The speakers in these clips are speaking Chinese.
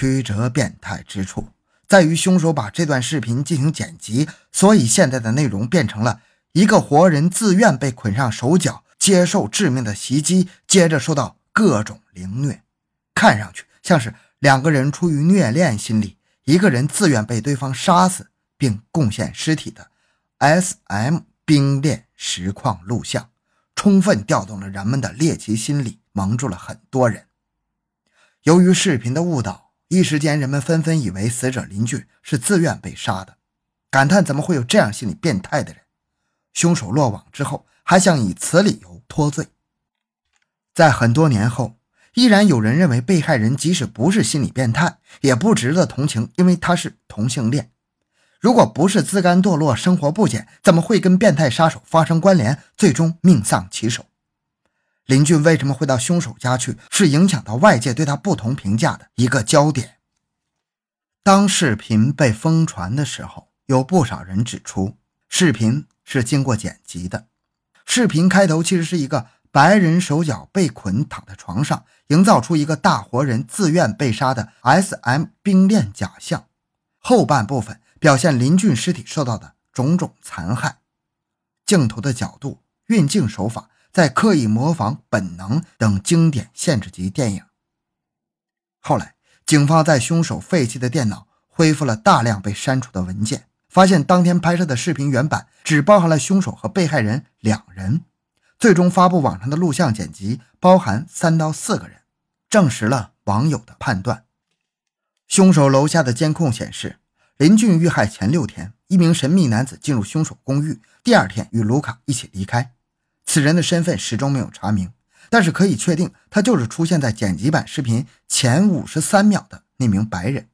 曲折变态之处在于，凶手把这段视频进行剪辑，所以现在的内容变成了一个活人自愿被捆上手脚，接受致命的袭击，接着受到各种凌虐，看上去像是两个人出于虐恋心理，一个人自愿被对方杀死并贡献尸体的 S.M 冰恋实况录像，充分调动了人们的猎奇心理，蒙住了很多人。由于视频的误导，一时间人们纷纷以为死者邻居是自愿被杀的，感叹怎么会有这样心理变态的人。凶手落网之后，还想以此理由脱罪。在很多年后，依然有人认为被害人即使不是心理变态，也不值得同情，因为他是同性恋。如果不是自甘堕落、生活不检，怎么会跟变态杀手发生关联，最终命丧其手？林俊为什么会到凶手家去？是影响到外界对他不同评价的一个焦点。当视频被疯传的时候，有不少人指出，视频是经过剪辑的。视频开头其实是一个白人手脚被捆躺在床上，营造出一个大活人自愿被杀的 S.M 冰恋假象。后半部分表现林俊尸体受到的种种残害，镜头的角度、运镜手法。在刻意模仿《本能》等经典限制级电影。后来，警方在凶手废弃的电脑恢复了大量被删除的文件，发现当天拍摄的视频原版只包含了凶手和被害人两人。最终发布网上的录像剪辑包含三到四个人，证实了网友的判断。凶手楼下的监控显示，林俊遇害前六天，一名神秘男子进入凶手公寓，第二天与卢卡一起离开。此人的身份始终没有查明，但是可以确定，他就是出现在剪辑版视频前五十三秒的那名白人。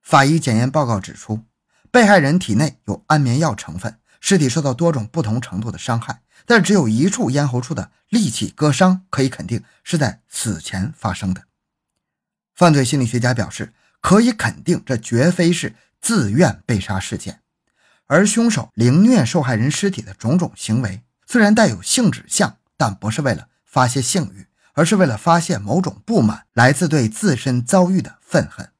法医检验报告指出，被害人体内有安眠药成分，尸体受到多种不同程度的伤害，但只有一处咽喉处的利器割伤，可以肯定是在死前发生的。犯罪心理学家表示，可以肯定这绝非是自愿被杀事件，而凶手凌虐受害人尸体的种种行为。虽然带有性指向，但不是为了发泄性欲，而是为了发泄某种不满，来自对自身遭遇的愤恨。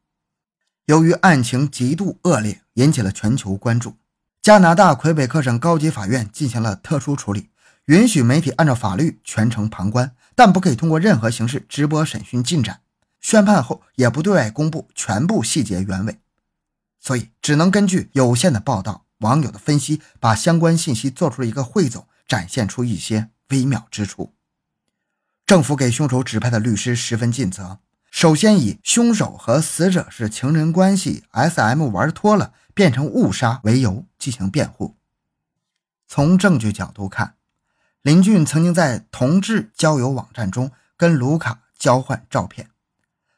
由于案情极度恶劣，引起了全球关注。加拿大魁北克省高级法院进行了特殊处理，允许媒体按照法律全程旁观，但不可以通过任何形式直播审讯进展。宣判后也不对外公布全部细节原委，所以只能根据有限的报道、网友的分析，把相关信息做出了一个汇总。展现出一些微妙之处。政府给凶手指派的律师十分尽责，首先以凶手和死者是情人关系，S.M 玩脱了，变成误杀为由进行辩护。从证据角度看，林俊曾经在同志交友网站中跟卢卡交换照片，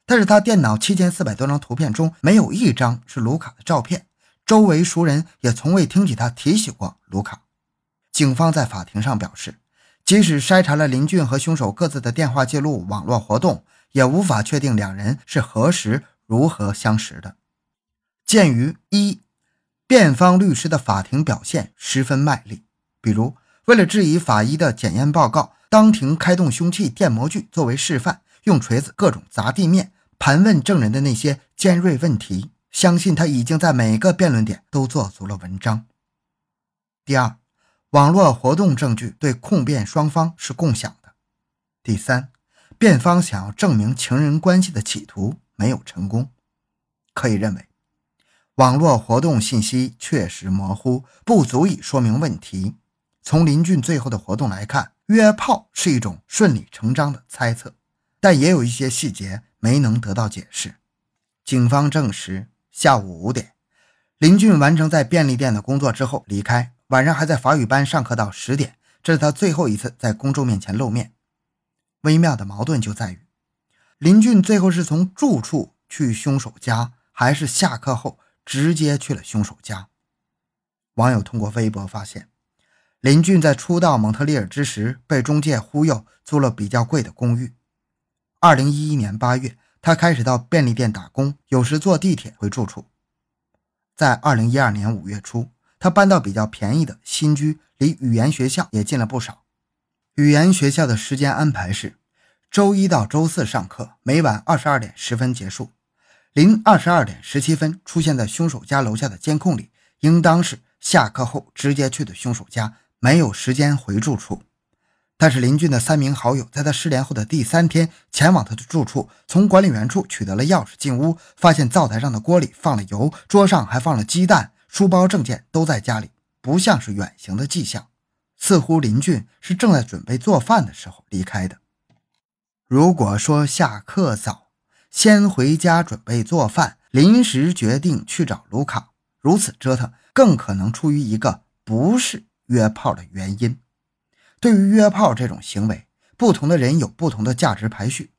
但是他电脑七千四百多张图片中没有一张是卢卡的照片，周围熟人也从未听起他提起过卢卡。警方在法庭上表示，即使筛查了林俊和凶手各自的电话记录、网络活动，也无法确定两人是何时如何相识的。鉴于一，辩方律师的法庭表现十分卖力，比如为了质疑法医的检验报告，当庭开动凶器电模具作为示范，用锤子各种砸地面，盘问证人的那些尖锐问题，相信他已经在每个辩论点都做足了文章。第二。网络活动证据对控辩双方是共享的。第三，辩方想要证明情人关系的企图没有成功。可以认为，网络活动信息确实模糊，不足以说明问题。从林俊最后的活动来看，约炮是一种顺理成章的猜测，但也有一些细节没能得到解释。警方证实，下午五点，林俊完成在便利店的工作之后离开。晚上还在法语班上课到十点，这是他最后一次在公众面前露面。微妙的矛盾就在于，林俊最后是从住处去凶手家，还是下课后直接去了凶手家？网友通过微博发现，林俊在初到蒙特利尔之时被中介忽悠租了比较贵的公寓。二零一一年八月，他开始到便利店打工，有时坐地铁回住处。在二零一二年五月初。他搬到比较便宜的新居，离语言学校也近了不少。语言学校的时间安排是周一到周四上课，每晚二十二点十分结束。临二十二点十七分出现在凶手家楼下的监控里，应当是下课后直接去的凶手家，没有时间回住处。但是林俊的三名好友在他失联后的第三天前往他的住处，从管理员处取得了钥匙进屋，发现灶台上的锅里放了油，桌上还放了鸡蛋，书包证件都在家里，不像是远行的迹象，似乎林俊是正在准备做饭的时候离开的。如果说下课早，先回家准备做饭，临时决定去找卢卡，如此折腾，更可能出于一个不是约炮的原因。对于约炮这种行为，不同的人有不同的价值排序。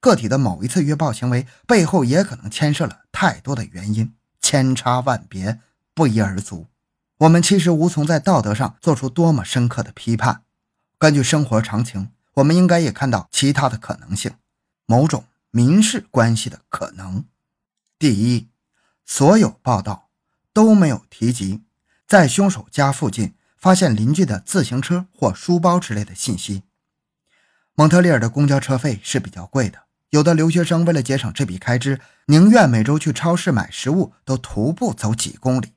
个体的某一次约炮行为背后，也可能牵涉了太多的原因，千差万别，不一而足。我们其实无从在道德上做出多么深刻的批判。根据生活常情，我们应该也看到其他的可能性，某种民事关系的可能。第一，所有报道都没有提及在凶手家附近。发现邻居的自行车或书包之类的信息。蒙特利尔的公交车费是比较贵的，有的留学生为了节省这笔开支，宁愿每周去超市买食物都徒步走几公里。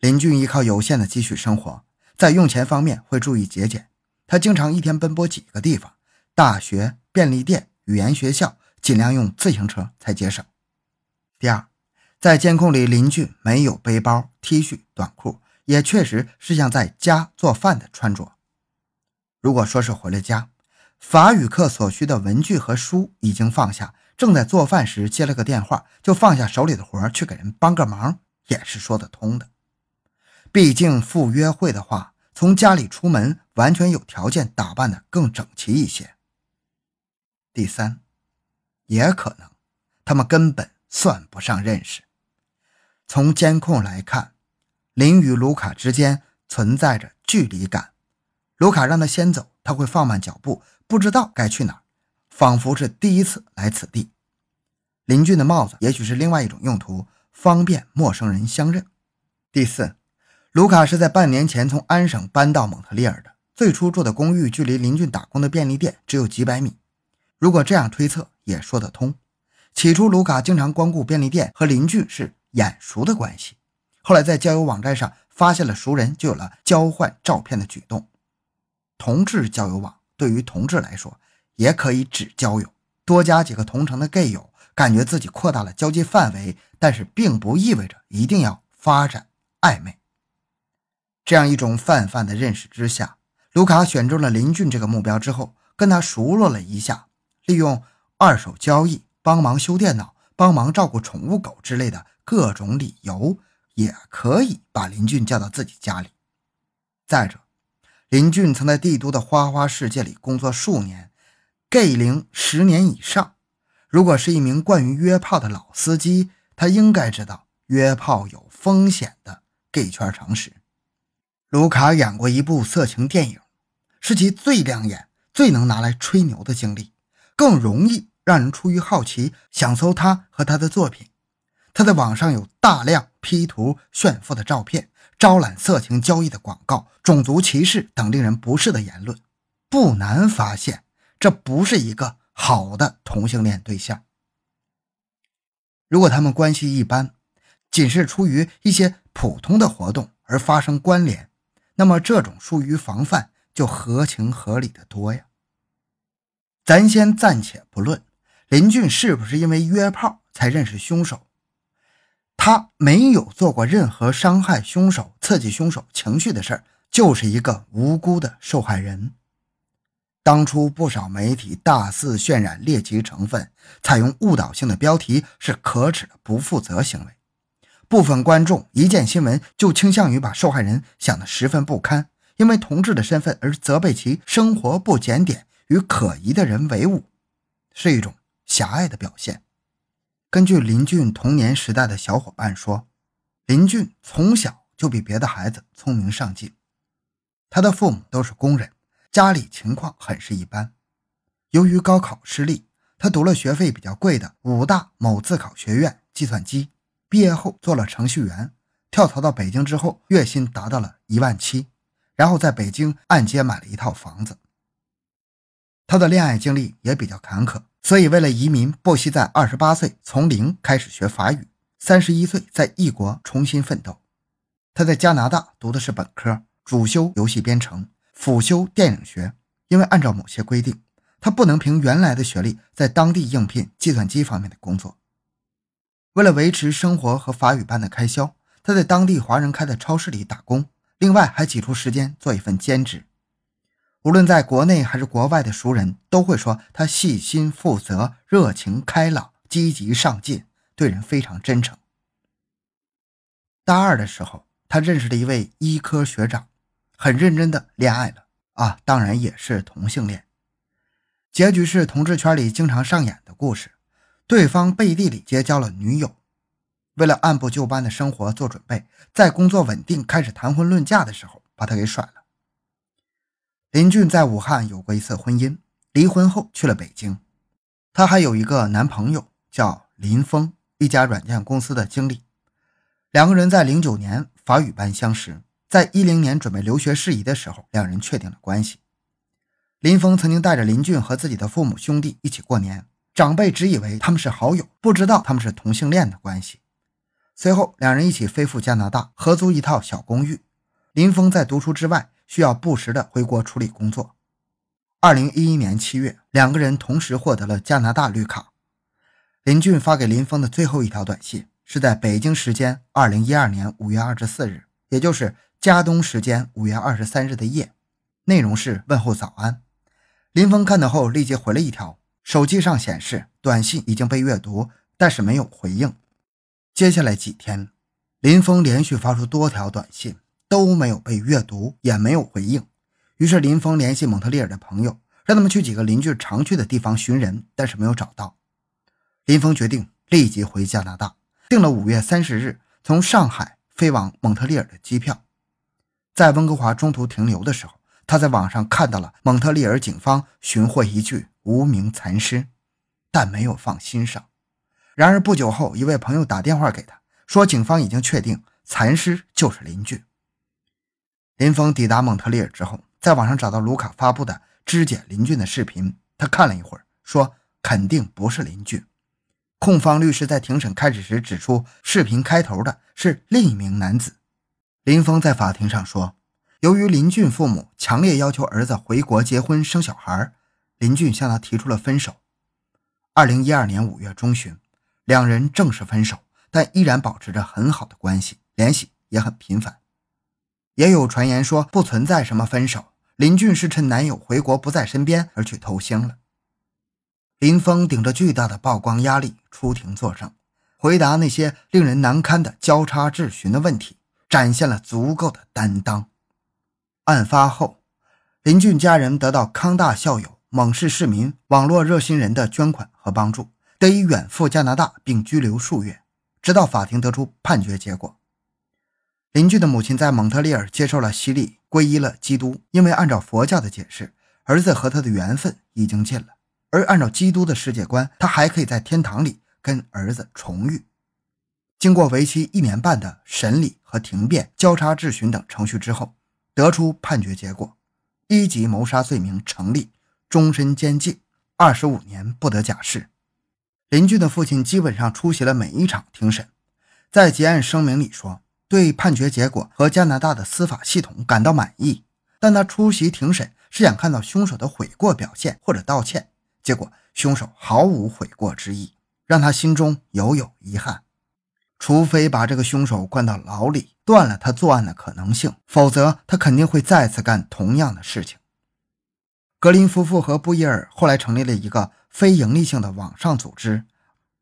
林俊依靠有限的积蓄生活，在用钱方面会注意节俭。他经常一天奔波几个地方，大学、便利店、语言学校，尽量用自行车才节省。第二，在监控里，林俊没有背包、T 恤、短裤。也确实是像在家做饭的穿着。如果说是回了家，法语课所需的文具和书已经放下，正在做饭时接了个电话，就放下手里的活去给人帮个忙，也是说得通的。毕竟赴约会的话，从家里出门完全有条件打扮的更整齐一些。第三，也可能他们根本算不上认识。从监控来看。林与卢卡之间存在着距离感，卢卡让他先走，他会放慢脚步，不知道该去哪儿，仿佛是第一次来此地。林俊的帽子也许是另外一种用途，方便陌生人相认。第四，卢卡是在半年前从安省搬到蒙特利尔的，最初住的公寓距离林俊打工的便利店只有几百米。如果这样推测也说得通。起初，卢卡经常光顾便利店，和邻居是眼熟的关系。后来在交友网站上发现了熟人，就有了交换照片的举动。同志交友网对于同志来说也可以只交友，多加几个同城的 gay 友，感觉自己扩大了交际范围，但是并不意味着一定要发展暧昧。这样一种泛泛的认识之下，卢卡选中了林俊这个目标之后，跟他熟络了一下，利用二手交易、帮忙修电脑、帮忙照顾宠物狗之类的各种理由。也可以把林俊叫到自己家里。再者，林俊曾在帝都的花花世界里工作数年，gay 龄十年以上。如果是一名惯于约炮的老司机，他应该知道约炮有风险的 gay 圈常识。卢卡演过一部色情电影，是其最亮眼、最能拿来吹牛的经历，更容易让人出于好奇想搜他和他的作品。他在网上有大量 P 图炫富的照片，招揽色情交易的广告，种族歧视等令人不适的言论，不难发现，这不是一个好的同性恋对象。如果他们关系一般，仅是出于一些普通的活动而发生关联，那么这种疏于防范就合情合理的多呀。咱先暂且不论林俊是不是因为约炮才认识凶手。他没有做过任何伤害凶手、刺激凶手情绪的事儿，就是一个无辜的受害人。当初不少媒体大肆渲染猎奇成分，采用误导性的标题，是可耻的不负责行为。部分观众一见新闻就倾向于把受害人想得十分不堪，因为同志的身份而责备其生活不检点，与可疑的人为伍，是一种狭隘的表现。根据林俊童年时代的小伙伴说，林俊从小就比别的孩子聪明上进。他的父母都是工人，家里情况很是一般。由于高考失利，他读了学费比较贵的武大某自考学院计算机，毕业后做了程序员。跳槽到北京之后，月薪达到了一万七，然后在北京按揭买了一套房子。他的恋爱经历也比较坎坷，所以为了移民，不惜在二十八岁从零开始学法语，三十一岁在异国重新奋斗。他在加拿大读的是本科，主修游戏编程，辅修电影学。因为按照某些规定，他不能凭原来的学历在当地应聘计算机方面的工作。为了维持生活和法语班的开销，他在当地华人开的超市里打工，另外还挤出时间做一份兼职。无论在国内还是国外的熟人都会说他细心、负责、热情、开朗、积极上进，对人非常真诚。大二的时候，他认识了一位医科学长，很认真的恋爱了啊，当然也是同性恋。结局是同志圈里经常上演的故事，对方背地里结交了女友。为了按部就班的生活做准备，在工作稳定、开始谈婚论嫁的时候，把他给甩了。林俊在武汉有过一次婚姻，离婚后去了北京。她还有一个男朋友叫林峰，一家软件公司的经理。两个人在零九年法语班相识，在一零年准备留学事宜的时候，两人确定了关系。林峰曾经带着林俊和自己的父母兄弟一起过年，长辈只以为他们是好友，不知道他们是同性恋的关系。随后，两人一起飞赴加拿大，合租一套小公寓。林峰在读书之外。需要不时的回国处理工作。二零一一年七月，两个人同时获得了加拿大绿卡。林俊发给林峰的最后一条短信是在北京时间二零一二年五月二十四日，也就是加东时间五月二十三日的夜，内容是问候早安。林峰看到后立即回了一条，手机上显示短信已经被阅读，但是没有回应。接下来几天，林峰连续发出多条短信。都没有被阅读，也没有回应。于是林峰联系蒙特利尔的朋友，让他们去几个邻居常去的地方寻人，但是没有找到。林峰决定立即回加拿大，订了五月三十日从上海飞往蒙特利尔的机票。在温哥华中途停留的时候，他在网上看到了蒙特利尔警方寻获一具无名残尸，但没有放心上。然而不久后，一位朋友打电话给他说，警方已经确定残尸就是林俊。林峰抵达蒙特利尔之后，在网上找到卢卡发布的肢解林俊的视频。他看了一会儿，说肯定不是林俊。控方律师在庭审开始时指出，视频开头的是另一名男子。林峰在法庭上说，由于林俊父母强烈要求儿子回国结婚生小孩，林俊向他提出了分手。二零一二年五月中旬，两人正式分手，但依然保持着很好的关系，联系也很频繁。也有传言说不存在什么分手，林俊是趁男友回国不在身边而去偷腥了。林峰顶着巨大的曝光压力出庭作证，回答那些令人难堪的交叉质询的问题，展现了足够的担当。案发后，林俊家人得到康大校友、蒙氏市民、网络热心人的捐款和帮助，得以远赴加拿大并拘留数月，直到法庭得出判决结果。邻居的母亲在蒙特利尔接受了洗礼，皈依了基督。因为按照佛教的解释，儿子和他的缘分已经尽了；而按照基督的世界观，他还可以在天堂里跟儿子重遇。经过为期一年半的审理和庭辩、交叉质询等程序之后，得出判决结果：一级谋杀罪名成立，终身监禁，二十五年不得假释。林俊的父亲基本上出席了每一场庭审，在结案声明里说。对判决结果和加拿大的司法系统感到满意，但他出席庭审是想看到凶手的悔过表现或者道歉，结果凶手毫无悔过之意，让他心中犹有遗憾。除非把这个凶手关到牢里，断了他作案的可能性，否则他肯定会再次干同样的事情。格林夫妇和布伊尔后来成立了一个非营利性的网上组织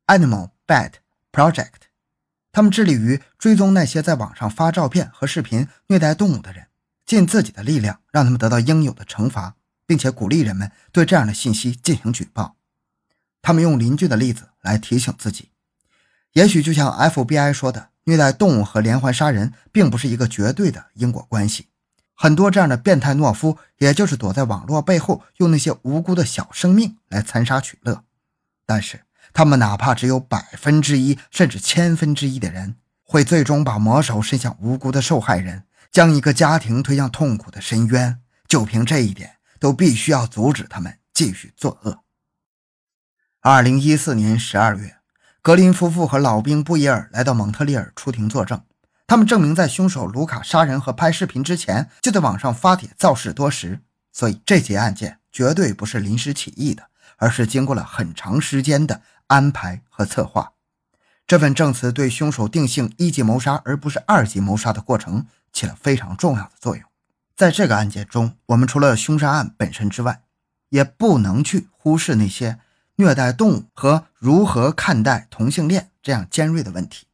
——Animal Bad Project。他们致力于追踪那些在网上发照片和视频虐待动物的人，尽自己的力量让他们得到应有的惩罚，并且鼓励人们对这样的信息进行举报。他们用邻居的例子来提醒自己，也许就像 FBI 说的，虐待动物和连环杀人并不是一个绝对的因果关系。很多这样的变态懦夫，也就是躲在网络背后，用那些无辜的小生命来残杀取乐。但是。他们哪怕只有百分之一，甚至千分之一的人，会最终把魔手伸向无辜的受害人，将一个家庭推向痛苦的深渊。就凭这一点，都必须要阻止他们继续作恶。二零一四年十二月，格林夫妇和老兵布伊尔来到蒙特利尔出庭作证。他们证明，在凶手卢卡杀人和拍视频之前，就在网上发帖造势多时。所以，这起案件绝对不是临时起意的，而是经过了很长时间的安排和策划。这份证词对凶手定性一级谋杀而不是二级谋杀的过程起了非常重要的作用。在这个案件中，我们除了凶杀案本身之外，也不能去忽视那些。虐待动物和如何看待同性恋这样尖锐的问题，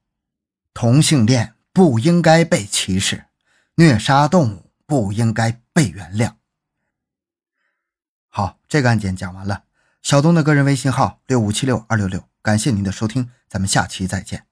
同性恋不应该被歧视，虐杀动物不应该被原谅。好，这个案件讲完了。小东的个人微信号六五七六二六六，感谢您的收听，咱们下期再见。